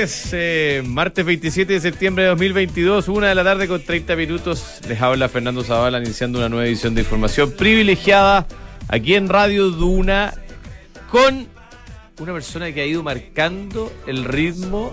tardes, eh, martes 27 de septiembre de 2022, una de la tarde con 30 minutos. Les habla Fernando Zavala iniciando una nueva edición de información privilegiada aquí en Radio Duna con una persona que ha ido marcando el ritmo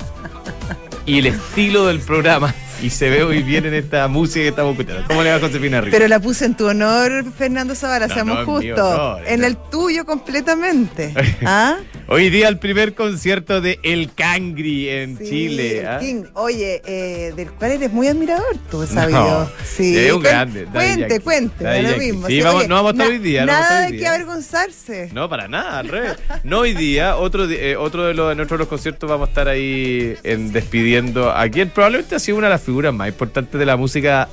y el estilo del programa y se ve muy bien en esta música que estamos escuchando. ¿Cómo le va Josefina Rico? Pero la puse en tu honor, Fernando Zavala, No, seamos no, justos. honor, en no. el tuyo completamente. ¿Ah? Hoy día el primer concierto de El Cangri en Sí, Chile. ¿ah? King. Oye, eh, del cual eres muy admirador tú, he sabido. Sí, es un grande, Cuente, cuente, lo mismo. Sí, vamos- no vamos a estar hoy día, no vamos a estar Nada hoy de día. que avergonzarse. No, para nada, al revés. No hoy día, otro, eh, otro de, los, de nuestros los conciertos vamos a estar ahí en despidiendo a quien probablemente ha sido una de las figuras más importantes de la música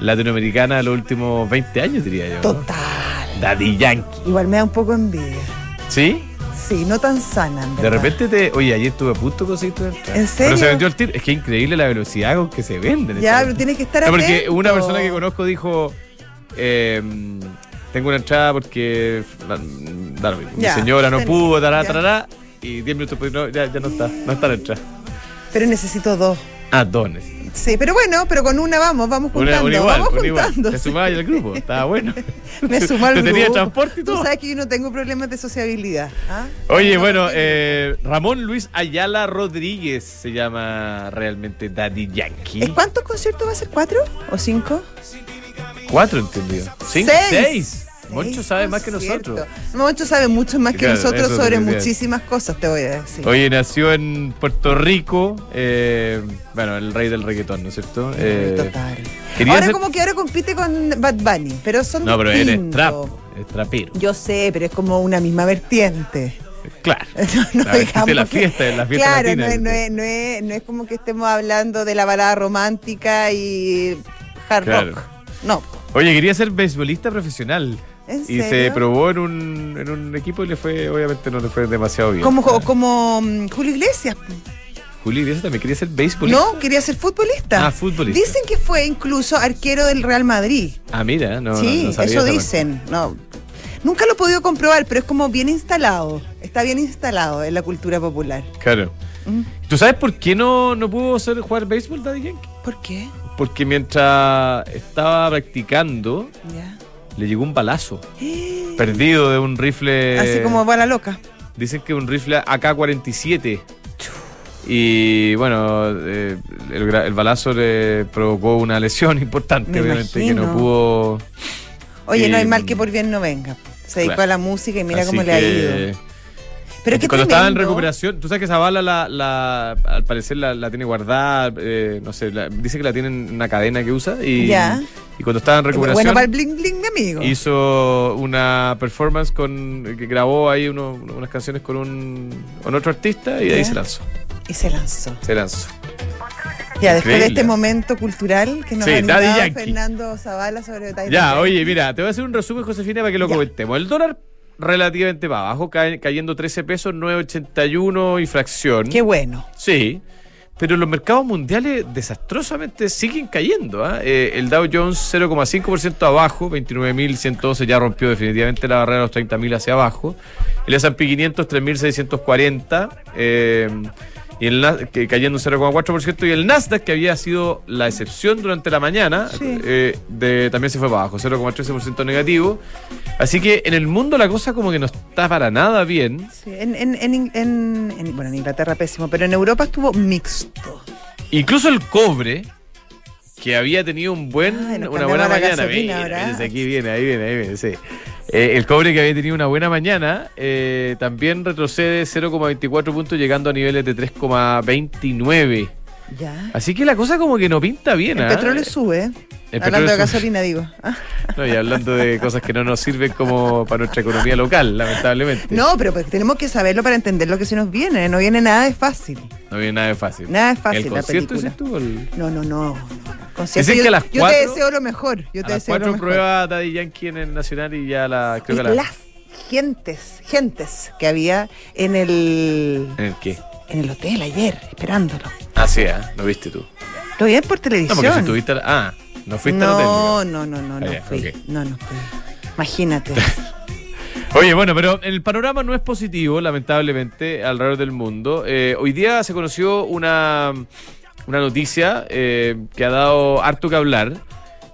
latinoamericana de los últimos 20 años, diría yo. ¿no? Total. Daddy Yankee. Igual me da un poco envidia. ¿Sí? Sí, no tan sana, en De repente te. Oye, ayer estuve a punto de conseguir tu entrada. ¿En Pero se serio? vendió el tiro. Es que es increíble la velocidad con que se venden. Ya, pero tienes que estar No, porque atento. una persona que conozco dijo. eh, tengo una entrada porque. Ya, mi señora no pudo, tará, tará, y 10 minutos después no, ya, ya no está, no está la entrada. Pero necesito dos. Ah, dones. Sí, pero bueno, pero con una vamos, vamos Una, juntando. una igual, vamos una igual. juntando. Te sí. sumabas al grupo, estaba bueno. Me sumo al Te tenía grupo. transporte y Tú todo. sabes que yo no tengo problemas de sociabilidad. ¿ah? Oye, No, bueno, no, eh, Ramón Luis Ayala Rodríguez se llama realmente Daddy Yankee. ¿Eh, ¿Cuántos conciertos va a ser? ¿Cuatro o cinco? Cuatro, entendido. Cinco, Seis. seis. Moncho sabe más que nosotros. Moncho sabe mucho más que Claro, nosotros sobre muchísimas cosas, te voy a decir. Oye, nació en Puerto Rico, eh, bueno, el rey del reggaetón, ¿no es cierto? Eh, Total. quería Ahora como que ahora compite con Bad Bunny, pero son No, pero él es trap, es trapero. Yo sé, pero es como una misma vertiente. Claro. No, La de la digamos que- fiesta, de la fiesta Claro, latina. no es, no, es, no, es, no es como que estemos hablando de la balada romántica y hard Claro. rock. No. Oye, quería ser beisbolista profesional. ¿En Y se probó en un, en un equipo y le fue, obviamente no le fue demasiado bien. Como, como mm, Julio Iglesias. Julio Iglesias también quería ser beisbolista. No, quería ser futbolista. Ah, futbolista. Dicen que fue incluso arquero del Real Madrid. Ah, mira, no, sí, no, no sabía eso dicen. No. Nunca lo he podido comprobar, pero es como bien instalado. Está bien instalado en la cultura popular. Claro. Mm. ¿Tú sabes por qué no, no pudo ser, jugar béisbol Daddy Yankee? ¿Por qué? Porque mientras estaba practicando, Ya. Le llegó un balazo. Perdido de un rifle. Así como bala loca. Dicen que un rifle AK-47. Y bueno, eh, el, el balazo le provocó una lesión importante, Me obviamente, que no pudo. Oye, no hay Eh, mal que por bien no venga. Se dedicó claro. a la música y mira Así cómo le ha ido. Pero es que cuando estaba en recuperación, tú sabes que esa bala, la, la- al parecer, la, la tiene guardada, eh, no sé, la- dice que la tiene en una cadena que usa. Y, Ya. y cuando estaba en recuperación, Bueno para el bling bling, mi amigo. hizo una performance con que grabó ahí uno- unas canciones con un con otro artista y de ahí se lanzó. Y se lanzó. Se lanzó. Ya, después de este momento cultural que nos Sí, ha. Fernando Zavala sobre Daddy Ya, Yankee. oye, mira, te voy a hacer un resumen, Josefina, para que lo Ya. comentemos. El dólar relativamente para abajo, cayendo 13 pesos, 9.81 y fracción. Qué bueno. Sí, pero los mercados mundiales desastrosamente siguen cayendo. ¿ah? Eh, el Dow Jones 0,5% abajo, 29.112 ya rompió definitivamente la barrera de los 30.000 hacia abajo. El S&P 500 3.640 eh, y el Nas- que cayendo un 0,4% y el Nasdaq que había sido la excepción durante la mañana Sí. eh, de, también se fue para abajo, 0,13% negativo. Así que en el mundo la cosa como que no está para nada bien. Sí, en, en, en, en- en- bueno, en Inglaterra pésimo, pero en Europa estuvo mixto. Incluso el cobre, que había tenido un buen, una buena mañana. Mira, aquí viene, ahí viene, ahí viene, sí. Eh, el cobre que había tenido una buena mañana eh, también retrocede 0,24 puntos llegando a niveles de 3,29. Ya. Así que la cosa como que no pinta bien. El ¿ah? petróleo sube. Hablando de gasolina, digo. Ah, No, y hablando de cosas que no nos sirven como para nuestra economía local, lamentablemente. No, pero pues tenemos que saberlo para entender lo que se nos viene. No viene nada de fácil. No viene nada de fácil. Nada de fácil ¿El la concierto película. dices tú? El- No, no, no. Concierto, yo, que a las yo te cuatro- deseo lo mejor. Yo a te las deseo lo cuatro mejor. prueba Daddy Yankee en el Nacional y ya la... Creo que la... Las gentes, gentes que había en el, ¿En el qué? en el hotel ayer, esperándolo. Ah, sí, ¿ah? ¿Lo viste tú? Lo vi por No, televisión. porque si estuviste... al- Ah, no fuiste no, digamos. no, no, no, no Ah, ya, fui. ok. No, no fui. Imagínate. Oye, bueno, pero el panorama no es positivo, lamentablemente, alrededor del mundo. Eh, hoy día se conoció una, una noticia eh, que ha dado harto que hablar,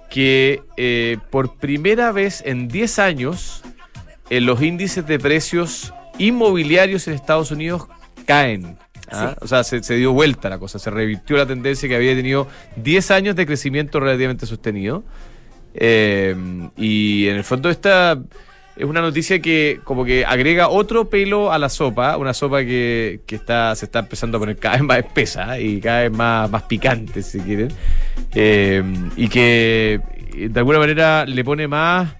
que eh, por primera vez en 10 años en los índices de precios inmobiliarios en Estados Unidos caen. ¿Ah? O sea, se, dio vuelta la cosa, se revirtió la tendencia que había tenido 10 años de crecimiento relativamente sostenido. Eh, y en el fondo esta es una noticia que como que agrega otro pelo a la sopa, una sopa que, que está, se está empezando a poner cada vez más espesa y cada vez más, más picante, si quieren. Eh, y que eh, de alguna manera le pone más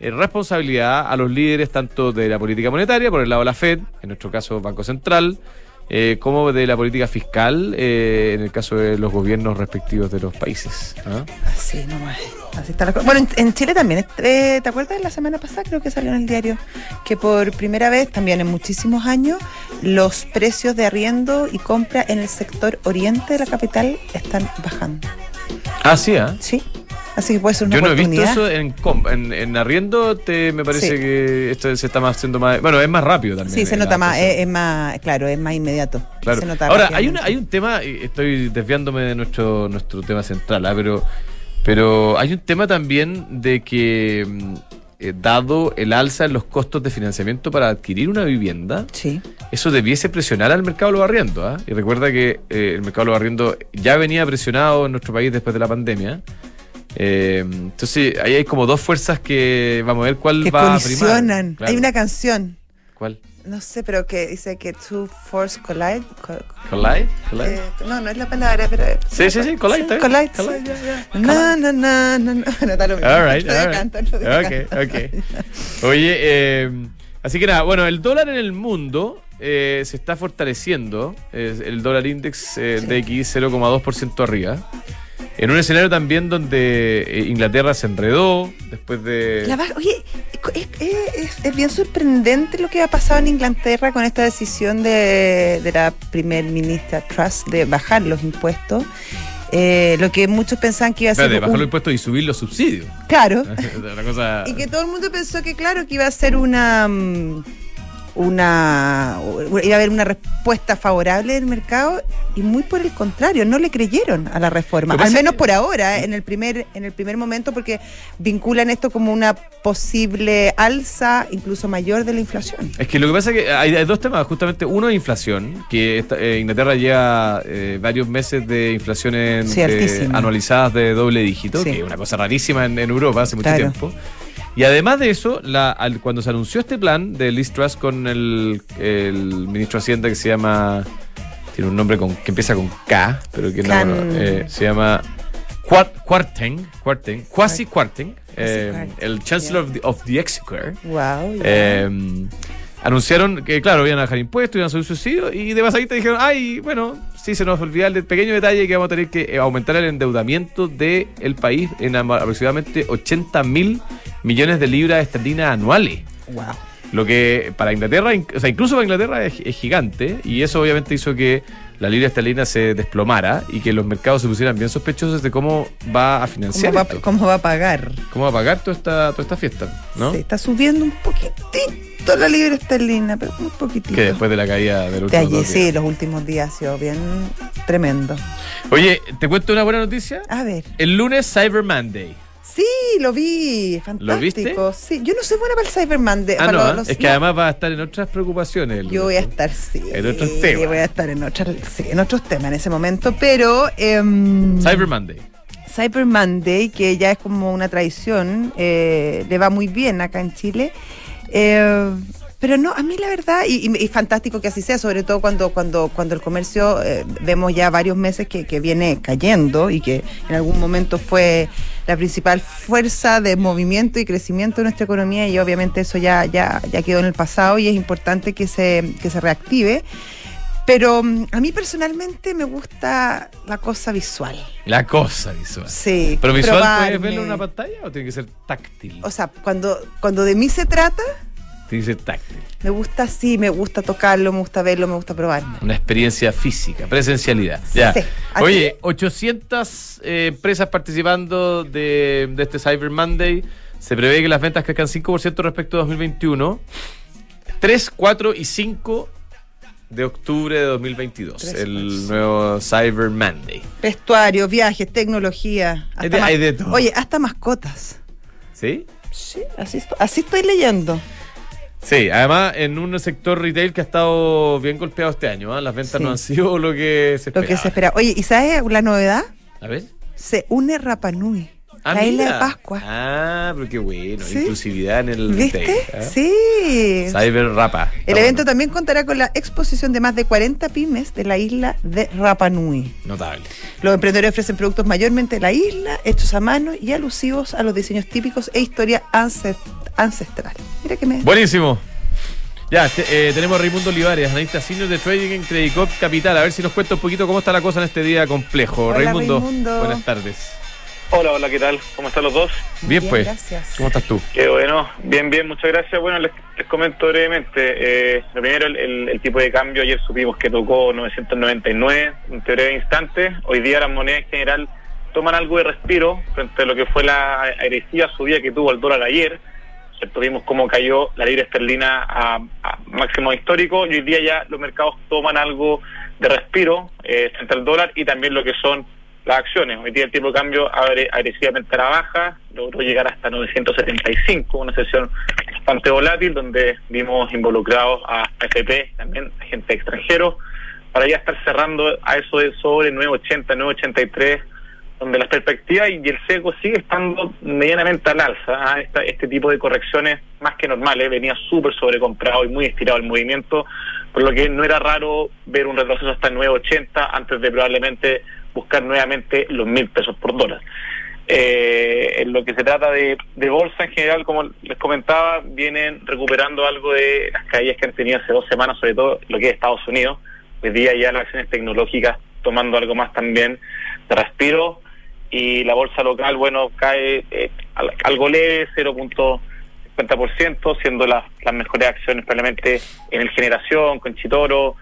responsabilidad a los líderes tanto de la política monetaria, por el lado de la Fed, en nuestro caso Banco Central, eh, como de la política fiscal, eh, en el caso de los gobiernos respectivos de los países. ¿ah? Así nomás. Así está la cosa. Bueno, en, en Chile también. eh, ¿Te acuerdas de la semana pasada? Creo que salió en el diario que por primera vez, también en muchísimos años, los precios de arriendo y compra en el sector oriente de la capital están bajando. Ah, sí, ¿ah? Sí. Así que puede ser una Yo no he visto eso en, en, en arriendo, te, me parece Sí. que esto se está más haciendo más... Bueno, es más rápido también. Sí, se eh, nota más, es, es más, claro, es más inmediato. Claro. Se nota Ahora, hay, una, hay un tema, estoy desviándome de nuestro, nuestro tema central, ¿ah? pero, pero hay un tema también de que, mm, eh, dado el alza en los costos de financiamiento para adquirir una vivienda, Sí. eso debiese presionar al mercado de los arriendos. ¿ah? Y recuerda que eh, el mercado de los arriendos ya venía presionado en nuestro país después de la pandemia. Eh, entonces, ahí hay como dos fuerzas que vamos a ver cuál Que va a primar. colisionan. Claro. Hay una canción, ¿Cuál? no sé, pero que dice que two force collide. co- ¿Collide? ¿Collide? eh, no, no es la palabra, pero. Sí, sí, sí, collide, bien. Collide. Collide, sí. ya. Na, na, na, na, na. Bueno, está lo mismo. All right, all right. canto, otro día Ok, canto. ok. Oye, eh, así que nada, bueno, el dólar en el mundo eh, se está fortaleciendo. El dólar index eh, Sí. de X 0,2% arriba. En un escenario también donde eh, Inglaterra se enredó después de. La oye, es, es- es- es bien sorprendente lo que ha pasado en Inglaterra con esta decisión de, de la primer ministra Truss de bajar los impuestos. Eh, lo que muchos pensaban que iba a ser. Espérate, bajar un- los impuestos y subir los subsidios. Claro. Cosa. Y que todo el mundo pensó que, claro, que iba a ser una. mm, una iba a haber una respuesta favorable del mercado y muy por el contrario no le creyeron a la reforma al menos por ahora en el primer en el primer momento porque vinculan esto como una posible alza incluso mayor de la inflación Es que lo que pasa es que hay, hay dos temas, justamente uno es inflación, que esta- eh, Inglaterra lleva eh, varios meses de inflaciones Sí, altísima. anualizadas de doble dígito, Sí. que es una cosa rarísima en, en Europa hace mucho Claro. tiempo. Y además de eso, la, al- cuando se anunció este plan de Liz Truss con el, el ministro de Hacienda que se llama, tiene un nombre con, que empieza con K, pero que no, Can- eh, se llama Quar- Quarteng, Quarteng, Quasi Quarteng, eh, Quarteng, el Chancellor of the, of the Exchequer. wow Eh, anunciaron que, claro, iban a bajar impuestos, iban a subir subsidios y de pasadita dijeron, ay, bueno, sí, se nos olvidó el pequeño detalle que vamos a tener que eh, aumentar el endeudamiento del país en am- aproximadamente 80 mil millones de libras esterlinas anuales. wow Lo que para Inglaterra, o sea, incluso para Inglaterra es, es gigante y eso obviamente hizo que la libra esterlina se desplomara y que los mercados se pusieran bien sospechosos de cómo va a financiar ¿Cómo va, esto. cómo va a pagar cómo va a pagar toda esta, toda esta fiesta, ¿no? Sí, está subiendo un poquitito la libra esterlina pero muy poquitito Que después de la caída del de último allí dos sí los últimos días ha sido bien tremendo Oye, ¿te cuento una buena noticia? a ver El lunes Cyber Monday. Sí, lo vi, fantástico. ¿Lo viste? Sí, yo no soy buena para el Cyberman. De, Ah, para no, los- ¿eh? es que no. además va a estar en otras preocupaciones. el Yo voy a estar, sí. En otros temas. Voy a estar en, otras, sí, en otros temas en ese momento, pero... em, Cyber Monday. Cyber Monday, que ya es como una tradición, eh, le va muy bien acá en Chile. Eh, pero no, a mí la verdad, y, y- y fantástico que así sea, sobre todo cuando, cuando, cuando el comercio eh, vemos ya varios meses que, que viene cayendo y que en algún momento fue la principal fuerza de movimiento y crecimiento de nuestra economía y obviamente eso ya, ya, ya quedó en el pasado y es importante que se, que se reactive. Pero mm, a mí personalmente me gusta la cosa visual. La cosa visual. Sí. ¿Pero visual probarme. puedes verlo en una pantalla o tiene que ser táctil? O sea, cuando, cuando de mí se trata, tiene que ser táctil. me gusta así, me gusta tocarlo, me gusta verlo, me gusta probarme. Una experiencia física, presencialidad. Ya. Sí. ¿A Oye, 800 eh, empresas participando de, de este Cyber Monday. Se prevé que las ventas crezcan 5% respecto a 2021. 3, 4 y 5 de octubre de 2022, Tres, el nuevo Cyber Monday. Vestuario, viajes, tecnología. Hay de- ma- hay de todo. Oye, hasta mascotas. ¿Sí? Sí, así, así estoy leyendo. Sí, además en un sector retail que ha estado bien golpeado este año. ¿ah? Las ventas Sí. no han sido lo que se Lo esperaba. que se espera. Oye, ¿y sabes la novedad? A ver. Se une Rapanui. Ah, la isla de. Pascua. Ah, pero qué bueno. Sí. Inclusividad en el ¿Viste? ¿ah? Sí. Cyber Rapa. El Está evento bueno. también contará con la exposición de más de 40 pymes de la isla de Rapa Nui. Notable. Los emprendedores ofrecen productos mayormente de la isla, hechos a mano y alusivos a los diseños típicos e historia ancest- ancestral. Mira que me... Buenísimo. Ya, te- eh, tenemos a Raimundo Olivares, analista senior de trading en Credit Corp Capital. A ver si nos cuenta un poquito cómo está la cosa en este día complejo. Hola, Raimundo, Raimundo. buenas tardes. Hola, hola, ¿qué tal? ¿Cómo están los dos? Bien, Bien, pues. gracias. ¿Cómo estás tú? Qué bueno, bien, bien, muchas gracias. Bueno, les, les comento brevemente. Eh, lo primero, el, el- el tipo de cambio. Ayer supimos que tocó 999 en teoría de instantes. Hoy día las monedas en general toman algo de respiro frente a lo que fue la agresiva subida que tuvo el dólar ayer. ¿cierto? Vimos cómo cayó la libra esterlina a, a máximo histórico y hoy día ya los mercados toman algo de respiro eh, frente al dólar y también lo que son las acciones. Hoy día el tipo de cambio agresivamente a la baja, logró llegar hasta 975, una sesión bastante volátil donde vimos involucrados a FP, también a gente extranjero, para ya estar cerrando a eso de sobre 980, 983, donde las perspectivas y el seco sigue estando medianamente al alza. ¿ah? Esta- este tipo de correcciones más que normales, venía súper sobrecomprado y muy estirado el movimiento, por lo que no era raro ver un retroceso hasta 980 antes de probablemente buscar nuevamente los mil pesos por dólar. Eh, en lo que se trata de, bolsa en general, como les comentaba, vienen recuperando algo de las caídas que han tenido hace dos semanas, sobre todo lo que es Estados Unidos. Hoy día ya las acciones tecnológicas tomando algo más también de respiro y la bolsa local, bueno, cae eh, al- algo leve, 0.50%, siendo las, las mejores acciones probablemente en el Generación, con Chitoro,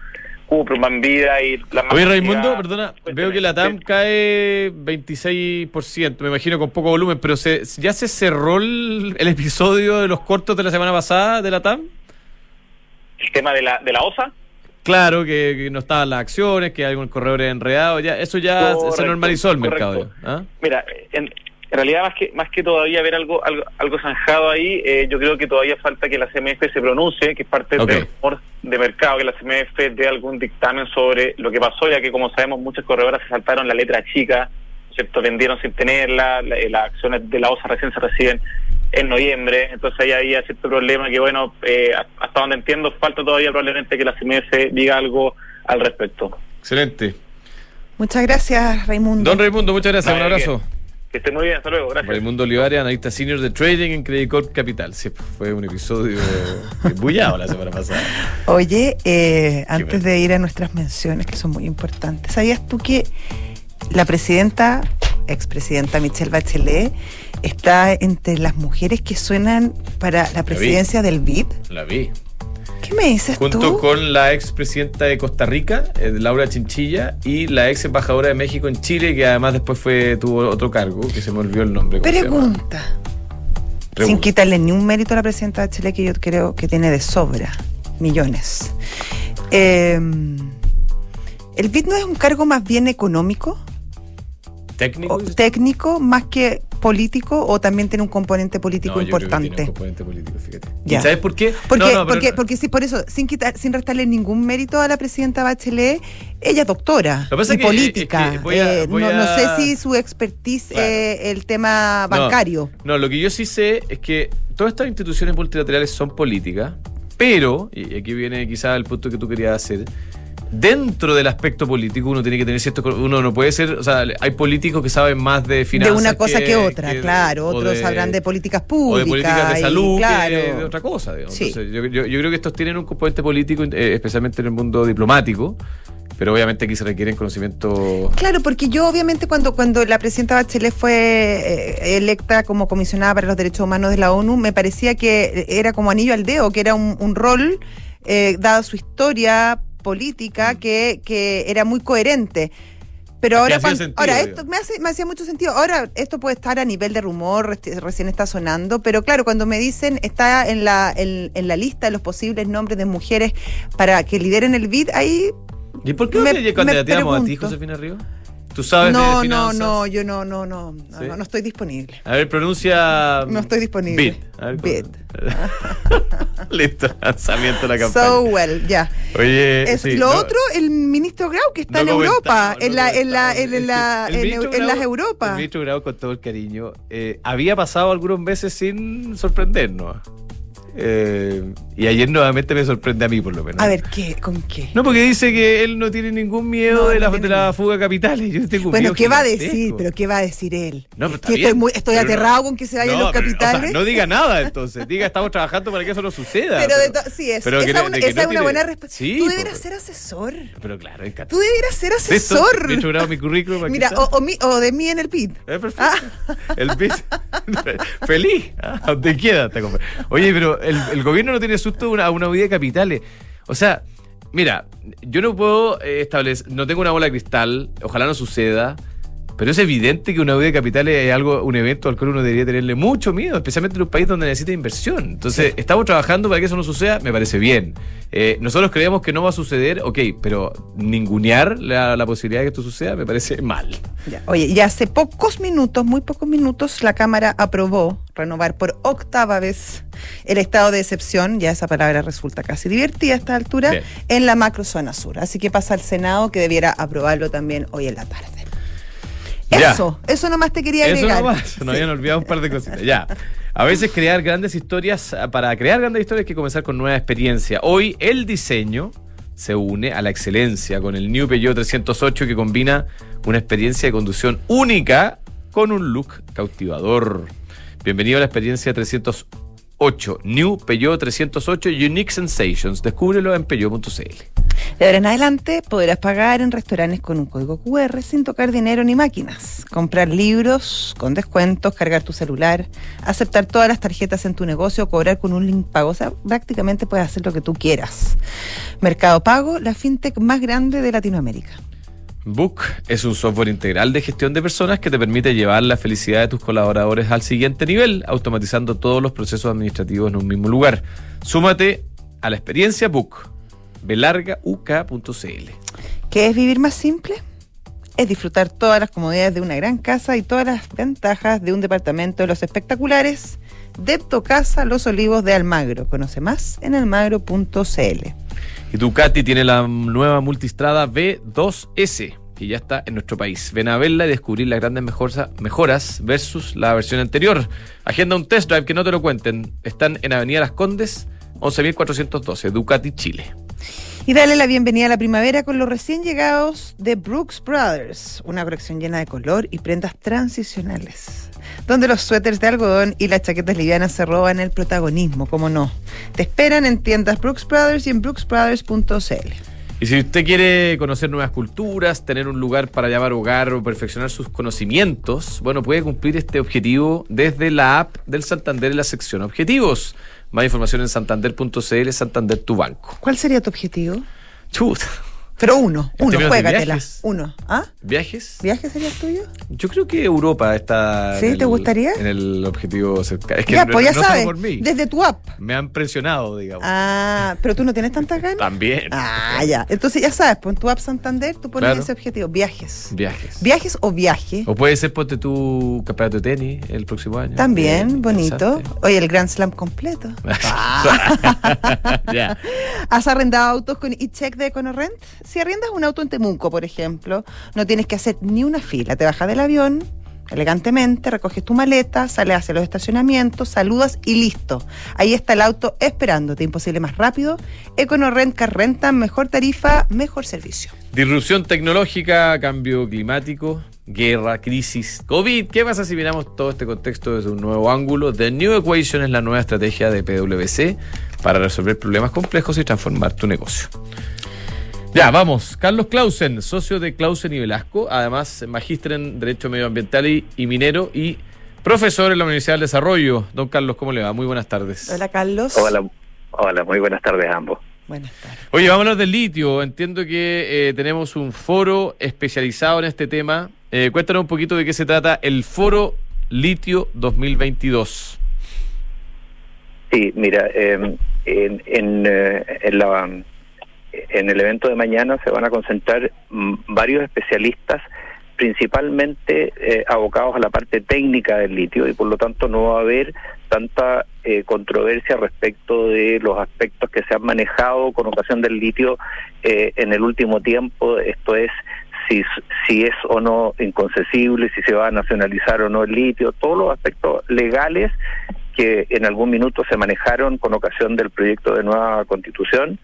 Cuprum, Banvida y más Oye, Raimundo, perdona, pues, veo que la TAM sí. cae 26%, me imagino con poco volumen, pero se, ¿ya se cerró el, el episodio de los cortos de la semana pasada de la TAM? El tema de la, de la OSA. Claro, que, que no estaban las acciones, que hay algún corredor enredado, ya, eso ya se Correcto, normalizó el mercado. ¿ah? Mira, en, en realidad más que más que todavía ver algo algo, algo zanjado ahí, eh, yo creo que todavía falta que la CMF se pronuncie, que es parte Ok. del rumor de mercado, que la CMF dé algún dictamen sobre lo que pasó, ya que como sabemos muchas corredoras se saltaron la letra chica, ¿cierto? Vendieron sin tenerla, la- eh, las acciones de la OSA recién se reciben en noviembre, entonces ahí había cierto problema que bueno, eh, hasta donde entiendo falta todavía probablemente que la CMF diga algo al respecto. Excelente. Muchas gracias, Raimundo. Don Raimundo, muchas gracias, un abrazo. Que esté muy bien, hasta luego, gracias. Raimundo Olivares, analista senior de trading en Credit Corp Capital. Sí, fue un episodio bullado la semana pasada. Oye, eh, antes bueno. de ir a nuestras menciones, que son muy importantes, ¿sabías tú que la presidenta, expresidenta Michelle Bachelet, está entre las mujeres que suenan para la presidencia del BID? La vi. ¿Qué me dices Junto tú? con la expresidenta de Costa Rica, eh, Laura Chinchilla, y la ex embajadora de México en Chile, que además después fue tuvo otro cargo, que se me olvidó el nombre. Pregunta. Sin quitarle ni un mérito a la presidenta de Chile, que yo creo que tiene de sobra millones. Eh, ¿El BID no es un cargo más bien económico? ¿Técnico? o técnico más que político o también tiene un componente político No, yo creo que tiene importante? un componente político, fíjate. Ya. ¿Y sabes por qué? Porque, No, no, pero porque, porque sí, por eso, sin quitar, sin restarle ningún mérito a la presidenta Bachelet, ella es doctora Lo y es que, política. eh, es que voy a- Eh, voy no, sé si su expertise Claro. eh, el tema bancario. No, lo que yo sí sé es que todas estas instituciones multilaterales son políticas, pero, y aquí viene quizás el punto que tú querías hacer, dentro del aspecto político uno tiene que tener cierto... Uno no puede ser... O sea, hay políticos que saben más de De finanzas una cosa que, otra, que- claro. o Otros de- sabrán de políticas o públicas. de políticas de y, salud claro. que de otra cosa. Sí. Entonces, yo, yo- yo creo que estos tienen un componente político, eh, especialmente en el mundo diplomático, pero obviamente aquí se requieren conocimientos... Claro, porque yo obviamente cuando, cuando la presidenta Bachelet fue eh, electa como comisionada para los derechos humanos de la ONU, me parecía que era como anillo al dedo, que era un, un rol, eh, dada su historia política, que, que era muy coherente. Pero ahora, hacía cuan- sentido, ahora digo. esto me, hace, me hacía mucho sentido. Ahora, esto puede estar a nivel de rumor, reci- recién está sonando, pero claro, cuando me dicen está en la, en, en la lista de los posibles nombres de mujeres para que lideren el BID, ahí ¿Y por qué no Me- te candidateamos a ti. Josefina Río? ¿Tú sabes no, no, finanzas? no, yo no, no, no, no, ¿Sí? no, no estoy disponible. A ver, pronuncia. No estoy disponible. Ver, Bid. Listo, lanzamiento de la campaña. So well, ya. Oye, Es, sí, lo no, otro, el ministro Grau, que está en Europa, en, no la, en, la, comentamos. en, la, Es que el en, ministro en las Europas. El ministro Grau, con todo el cariño, eh, había pasado algunos meses sin sorprendernos. Eh, y ayer nuevamente me sorprende a mí, por lo menos. A ver, ¿qué? ¿Con qué? No, porque dice que él no tiene ningún miedo No, de, la, de la fuga a capitales. Yo tengo Bueno, ¿qué va a decir? ¿Pero qué va a decir él? No, pero está bien, estoy, muy, estoy pero no- aterrado con que se vayan los pero, o sea, capitales. no diga nada entonces. Diga, estamos trabajando para que eso no suceda. Pero de to- sí, es, pero esa una, de esa es una tiene- buena respuesta. Sí, Tú deberías ser asesor. Pero claro, encanta. Tú deberías ser asesor. Ministro Grau, mi currículum. Mira, o, o mi- o de mí en el PIB. Eh, perfecto. El bis- Feliz. Ah, Donde quiera te compré. Oye, pero el, gobierno no tiene susto a una, una huida de capitales. O sea, mira, yo no puedo eh, establecer, no tengo una bola de cristal, ojalá no suceda. Pero es evidente que una huida de capitales es algo, un evento al cual uno debería tenerle mucho miedo, especialmente en un país donde necesita inversión. Entonces, estamos trabajando para que eso no suceda, me parece bien. Eh, nosotros creemos que no va a suceder, ok, pero ningunear la, la posibilidad de que esto suceda me parece mal. Ya, Oye, y hace pocos minutos, muy pocos minutos, la Cámara aprobó renovar por octava vez el estado de excepción, ya esa palabra resulta casi divertida a esta altura, Bien. en la macrozona sur. Así que pasa al Senado que debiera aprobarlo también hoy en la tarde. Ya. Eso, eso nomás te quería Eso agregar. nomás, nos habían olvidado un par de cositas. Ya. A veces crear grandes historias, ah, para crear grandes historias hay que comenzar con nueva experiencia. Hoy el diseño se une a la excelencia con el New Peugeot 308 que combina una experiencia de conducción única con un look cautivador. Bienvenido a la experiencia 308, New Peugeot 308 Unique Sensations. Descúbrelo en peugeot.cl. De ahora en adelante podrás pagar en restaurantes con un código QR sin tocar dinero ni máquinas, comprar libros con descuentos, cargar tu celular, aceptar todas las tarjetas en tu negocio, cobrar con un link pago. O sea, prácticamente puedes hacer lo que tú quieras. Mercado Pago, la fintech más grande de Latinoamérica. Book es un software integral de gestión de personas que te permite llevar la felicidad de tus colaboradores al siguiente nivel, automatizando todos los procesos administrativos en un mismo lugar. Súmate a la experiencia Book, belargauk.cl. ¿Qué es vivir más simple? Es disfrutar todas las comodidades de una gran casa y todas las ventajas de un departamento de los espectaculares Depto Casa Los Olivos de Almagro. Conoce más en almagro.cl. Y Ducati tiene la nueva multistrada V2S, que ya está en nuestro país. Ven a verla y descubrir las grandes mejorza- mejoras versus la versión anterior. Agenda un test drive que no te lo cuenten. Están en Avenida Las Condes, 11.412, Ducati, Chile. Y dale la bienvenida a la primavera con los recién llegados de Brooks Brothers, una colección llena de color y prendas transicionales, donde los suéteres de algodón y las chaquetas livianas se roban el protagonismo, como no. Te esperan en tiendas Brooks Brothers y en brooksbrothers.cl. Y si usted quiere conocer nuevas culturas, tener un lugar para llamar hogar o perfeccionar sus conocimientos, bueno, puede cumplir este objetivo desde la app del Santander en la sección Objetivos. Más información en santander.cl, Santander tu banco. ¿Cuál sería tu objetivo? Chut. Pero uno, uno, juégatela. viajes. Uno. ¿Ah? ¿Viajes? ¿Viaje sería el tuyo? Yo creo que Europa está. ¿Sí? en ¿Te el- gustaría? En el objetivo cerca. Es que ya, no, pues ya no sabes, por mí. desde tu app. Me han presionado, digamos. Ah, pero tú no tienes tantas ganas. También. Ah, ya. Entonces ya sabes, pues en tu app Santander tú pones Claro. ese objetivo, viajes. Viajes. ¿Viajes o viaje? O puede ser, ponte tu campeonato de tenis el próximo año. También, Bien, bonito. Oye, el Grand Slam completo. ya. ¿Has arrendado autos con e-check de EconoRent? Si arriendas un auto en Temuco, por ejemplo, no tienes que hacer ni una fila. Te bajas del avión elegantemente, recoges tu maleta, sales hacia los estacionamientos, saludas y listo. Ahí está el auto esperándote. Imposible más rápido. EconoRent Car Renta, mejor tarifa, mejor servicio. Disrupción tecnológica, cambio climático, guerra, crisis, COVID. ¿Qué pasa si miramos todo este contexto desde un nuevo ángulo? The New Equation es la nueva estrategia de PwC para resolver problemas complejos y transformar tu negocio. Ya, vamos. Carlos Clausen, socio de Clausen y Velasco, además magíster en Derecho Medioambiental y, y Minero y profesor en la Universidad del Desarrollo. Don Carlos, ¿cómo le va? Muy buenas tardes. Hola, Carlos. Hola, hola, muy buenas tardes a ambos. Buenas tardes. Oye, vamos a hablar del litio. Entiendo que eh, tenemos un foro especializado en este tema. Eh, cuéntanos un poquito de qué se trata el Foro Litio 2022. Sí, mira, eh, en, en, eh, en, la, en el evento de mañana se van a concentrar mm, varios especialistas principalmente eh, abocados a la parte técnica del litio y por lo tanto no va a haber tanta eh, controversia respecto de los aspectos que se han manejado con ocasión del litio eh, en el último tiempo. Esto es si, si es o no inconcesible, si se va a nacionalizar o no el litio, todos los aspectos legales que en algún minuto se manejaron con ocasión del proyecto de nueva constitución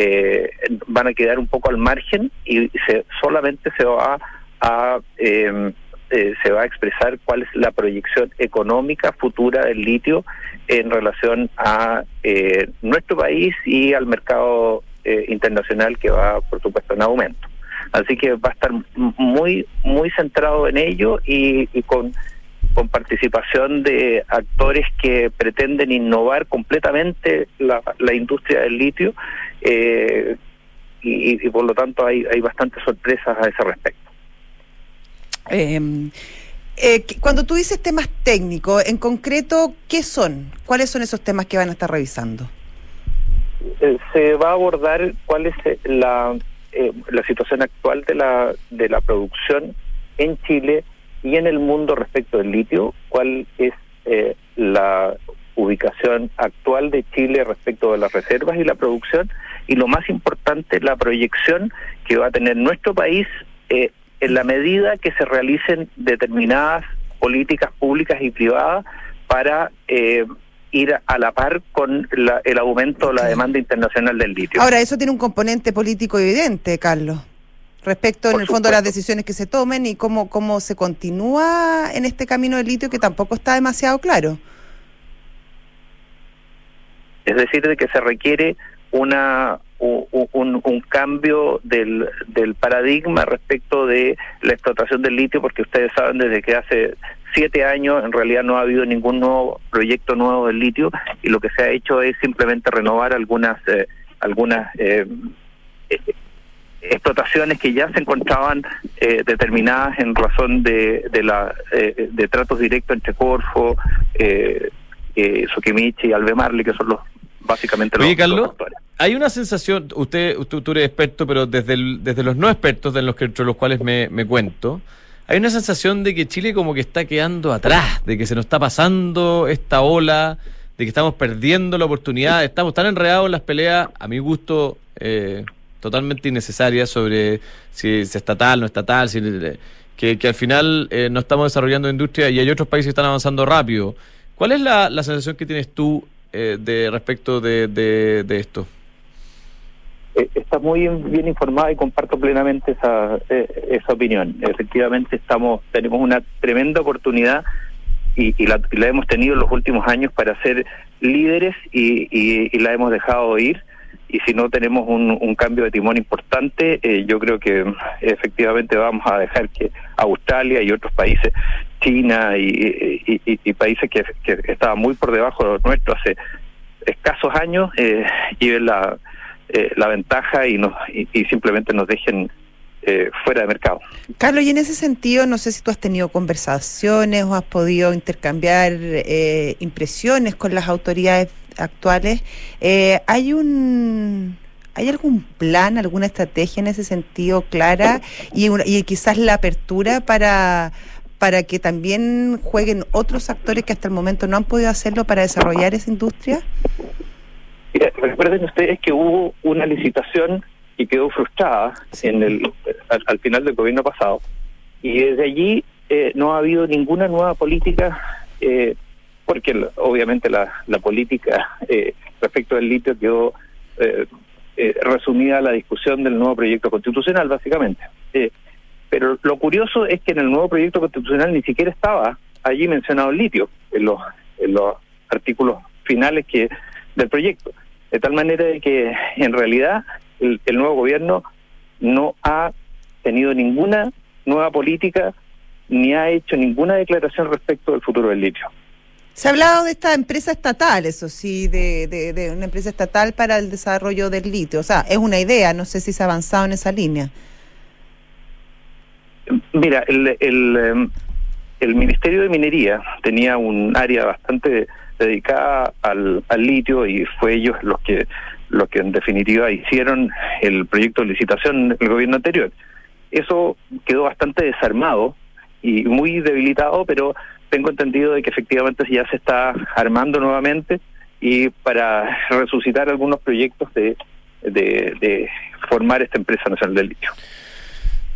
eh, van a quedar un poco al margen y se, solamente se va a eh, eh, se va a expresar cuál es la proyección económica futura del litio en relación a eh, nuestro país y al mercado eh, internacional que va, por supuesto, en aumento. Así que va a estar muy muy centrado en ello y, y con con participación de actores que pretenden innovar completamente la, la industria del litio eh, y, y, por lo tanto hay, hay bastantes sorpresas a ese respecto. Eh, eh, cuando tú dices temas técnicos, en concreto, ¿qué son? ¿Cuáles son esos temas que van a estar revisando? Eh, se va a abordar cuál es eh, la, la situación actual de la, de la producción en Chile y en el mundo respecto del litio, cuál es eh, la ubicación actual de Chile respecto de las reservas y la producción, y lo más importante, la proyección que va a tener nuestro país eh, en la medida que se realicen determinadas políticas públicas y privadas para eh, ir a la par con la, el aumento de la demanda internacional del litio. Ahora, eso tiene un componente político evidente, Carlos, respecto Por en el fondo de las decisiones que se tomen y cómo, cómo se continúa en este camino del litio que tampoco está demasiado claro. Es decir, de que se requiere una un, un cambio del, del paradigma respecto de la explotación del litio, porque ustedes saben desde que hace siete años en realidad no ha habido ningún nuevo proyecto nuevo del litio y lo que se ha hecho es simplemente renovar algunas eh, algunas eh, explotaciones que ya se encontraban eh, determinadas en razón de, de la eh, de tratos directos entre Corfo, eh, eh, Sokimichi y Albemarle, que son los básicamente Oye, los, Carlos, los hay una sensación, usted, usted tú eres experto, pero desde, el- desde los no expertos, de los que, entre los cuales me, me cuento, hay una sensación de que Chile como que está quedando atrás, de que se nos está pasando esta ola, de que estamos perdiendo la oportunidad, estamos tan enredados en las peleas, a mi gusto, eh, totalmente innecesarias sobre si es estatal, no estatal, si, que, que al final eh, no estamos desarrollando industria y hay otros países que están avanzando rápido. ¿Cuál es la, la sensación que tienes tú eh, de respecto de, de, esto? Eh, está muy bien informada y comparto plenamente esa, eh, esa opinión. Efectivamente, estamos tenemos una tremenda oportunidad y, la, hemos tenido en los últimos años para ser líderes y, y- y la hemos dejado ir. Y si no tenemos un, un cambio de timón importante, eh, yo creo que efectivamente vamos a dejar que Australia y otros países, China y, países que, estaban muy por debajo de los nuestros hace escasos años, eh, lleven la, eh, la ventaja y, nos, y simplemente nos dejen eh, fuera de mercado. Carlos, y en ese sentido, no sé si tú has tenido conversaciones o has podido intercambiar eh, impresiones con las autoridades actuales. Eh, ¿Hay un... ¿Hay algún plan, alguna estrategia en ese sentido clara y, una- y quizás la apertura para, para que también jueguen otros actores que hasta el momento no han podido hacerlo para desarrollar esa industria? Mira, recuerden ustedes que hubo una licitación y quedó frustrada en el, al, al final del gobierno pasado. Y desde allí eh, no ha habido ninguna nueva política, eh, porque obviamente la, la política eh, respecto del litio quedó eh, eh, resumida a la discusión del nuevo proyecto constitucional, básicamente. Eh, pero lo curioso es que en el nuevo proyecto constitucional ni siquiera estaba allí mencionado el litio, en los, en los artículos finales que del proyecto. De tal manera de que en realidad el, el nuevo gobierno no ha tenido ninguna nueva política ni ha hecho ninguna declaración respecto del futuro del litio. Se ha hablado de esta empresa estatal, eso sí, de, una empresa estatal para el desarrollo del litio. O sea, es una idea, no sé si se ha avanzado en esa línea. Mira, el, el, em, el Ministerio de Minería tenía un área bastante dedicada al, al litio y fue ellos los que los que en definitiva hicieron el proyecto de licitación el gobierno anterior. Eso quedó bastante desarmado y muy debilitado, pero tengo entendido de que efectivamente ya se está armando nuevamente y para resucitar algunos proyectos de, de, de formar esta empresa nacional del litio.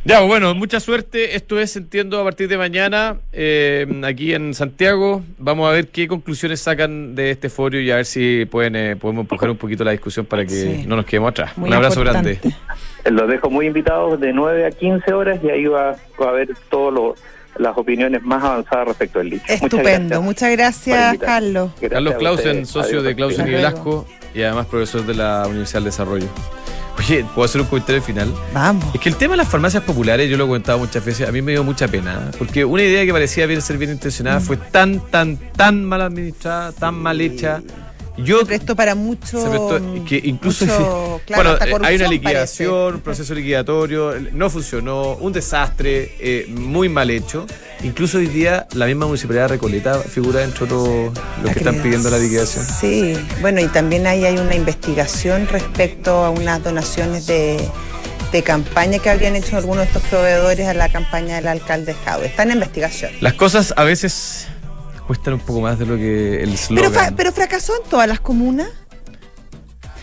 Ya, bueno, mucha suerte. Esto es, entiendo, a partir de mañana eh, aquí en Santiago. Vamos a ver qué conclusiones sacan de este foro y a ver si pueden eh, podemos empujar un poquito la discusión para que Sí. no nos quedemos atrás. Muy un abrazo importante. grande. Los dejo muy invitados de 9 a 15 horas y ahí va, va a haber todas las opiniones más avanzadas respecto al litio. Muchas Estupendo. gracias. Muchas gracias. Carlos. Gracias Carlos Clausen, socio Adiós. de Clausen y. Velasco y además profesor de la Universidad del Desarrollo. Oye, ¿puedo hacer un comentario final? Vamos. Es que el tema de las farmacias populares, yo lo he comentado muchas veces, a mí me dio mucha pena, porque una idea que parecía bien ser bien intencionada fue tan, tan, tan mal administrada, tan mal hecha. Yo Se prestó para mucho. se prestó- que incluso mucho, claro, bueno, eh, hay una liquidación, parece. proceso liquidatorio, no funcionó, un desastre, eh, muy mal hecho. Incluso hoy día la misma municipalidad de Recoleta figura dentro de los, que están pidiendo la liquidación. Sí, bueno, y también ahí hay una investigación respecto a unas donaciones de, de campaña que habrían hecho algunos de estos proveedores a la campaña del alcalde Jaude. Está en investigación. Las cosas a veces cuestan un poco más de lo que el Pero, slogan. fa- pero fracasó en todas las comunas.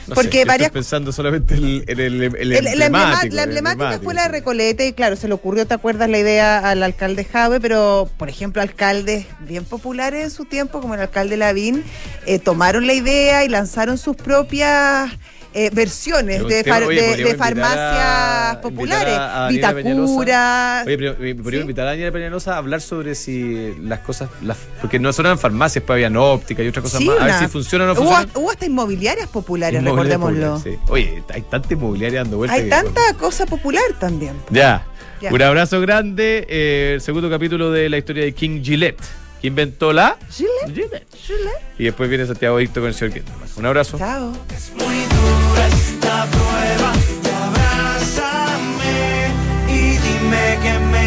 No porque sé, varias- Estoy pensando solamente en el, el, el El- la, emblema- emblemático, la el emblemática fue la de. Recoleta y claro, se le ocurrió, ¿te acuerdas la idea al alcalde Jave? Pero, por ejemplo, alcaldes bien populares en su tiempo, como el alcalde Lavín, eh, tomaron la idea y lanzaron sus propias eh, versiones de, un tema- far- oye, de- podríamos de farmacias a- populares. Vitacura. Oye, pero, ¿sí? invitar a Daniela Peñalosa a hablar sobre si las cosas, las, porque no solo eran farmacias, pues habían óptica y otras cosas Sí, más. A ver si funcionan o no funcionan. hubo hasta inmobiliarias populares, Inmobiliaria recordémoslo. popular, sí. Oye, hay tanta inmobiliaria dando vueltas. Hay que- tanta cosa popular también. Ya. Ya. Un abrazo grande. eh, el segundo capítulo de la historia de King Gillette, que inventó la Gillette. Gillette. Chule. Y después viene Santiago Dicto con el señor. Un abrazo. Chao.